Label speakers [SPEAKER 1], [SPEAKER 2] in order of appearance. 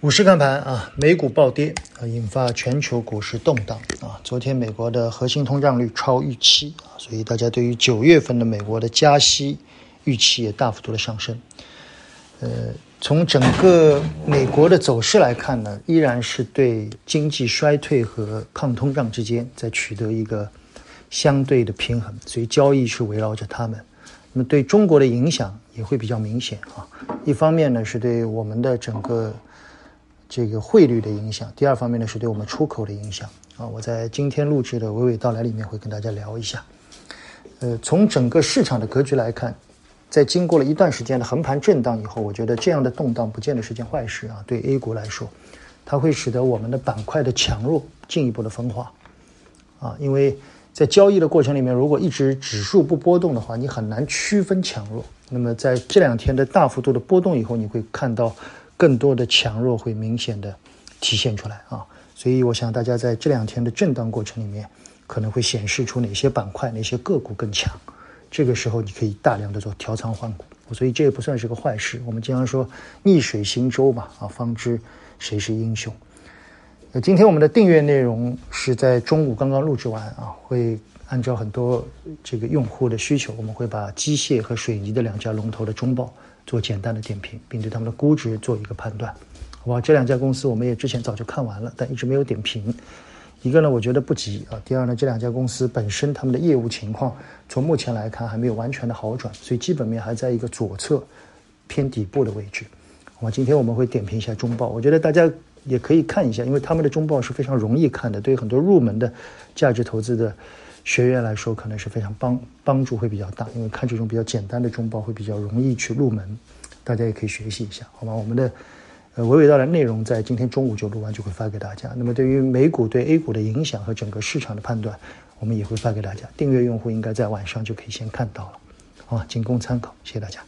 [SPEAKER 1] 股市看盘啊，美股暴跌啊，引发全球股市动荡啊。昨天美国的核心通胀率超预期啊，所以大家对于九月份的美国的加息预期也大幅度的上升。呃，从整个美国的走势来看呢，依然是对经济衰退和抗通胀之间在取得一个相对的平衡，所以交易是围绕着他们。那么对中国的影响也会比较明显啊。一方面呢，是对我们的整个这个汇率的影响，第二方面呢是对我们出口的影响啊。我在今天录制的娓娓道来里面会跟大家聊一下。呃，从整个市场的格局来看，在经过了一段时间的横盘震荡以后，我觉得这样的动荡不见得是件坏事啊。对 A 股来说，它会使得我们的板块的强弱进一步的分化啊。因为在交易的过程里面，如果一直指数不波动的话，你很难区分强弱。那么在这两天的大幅度的波动以后，你会看到。更多的强弱会明显的体现出来啊，所以我想大家在这两天的震荡过程里面，可能会显示出哪些板块、哪些个股更强。这个时候你可以大量的做调仓换股，所以这也不算是个坏事。我们经常说逆水行舟嘛，啊，方知谁是英雄。那今天我们的订阅内容是在中午刚刚录制完啊，会按照很多这个用户的需求，我们会把机械和水泥的两家龙头的中报。做简单的点评，并对他们的估值做一个判断，好吧？这两家公司我们也之前早就看完了，但一直没有点评。一个呢，我觉得不急啊；第二呢，这两家公司本身他们的业务情况从目前来看还没有完全的好转，所以基本面还在一个左侧偏底部的位置。好吧？今天我们会点评一下中报，我觉得大家也可以看一下，因为他们的中报是非常容易看的，对于很多入门的价值投资的。学员来说，可能是非常帮帮助会比较大，因为看这种比较简单的中报会比较容易去入门，大家也可以学习一下，好吧？我们的呃娓娓道来内容在今天中午就录完，就会发给大家。那么对于美股对 A 股的影响和整个市场的判断，我们也会发给大家。订阅用户应该在晚上就可以先看到了，好，仅供参考，谢谢大家。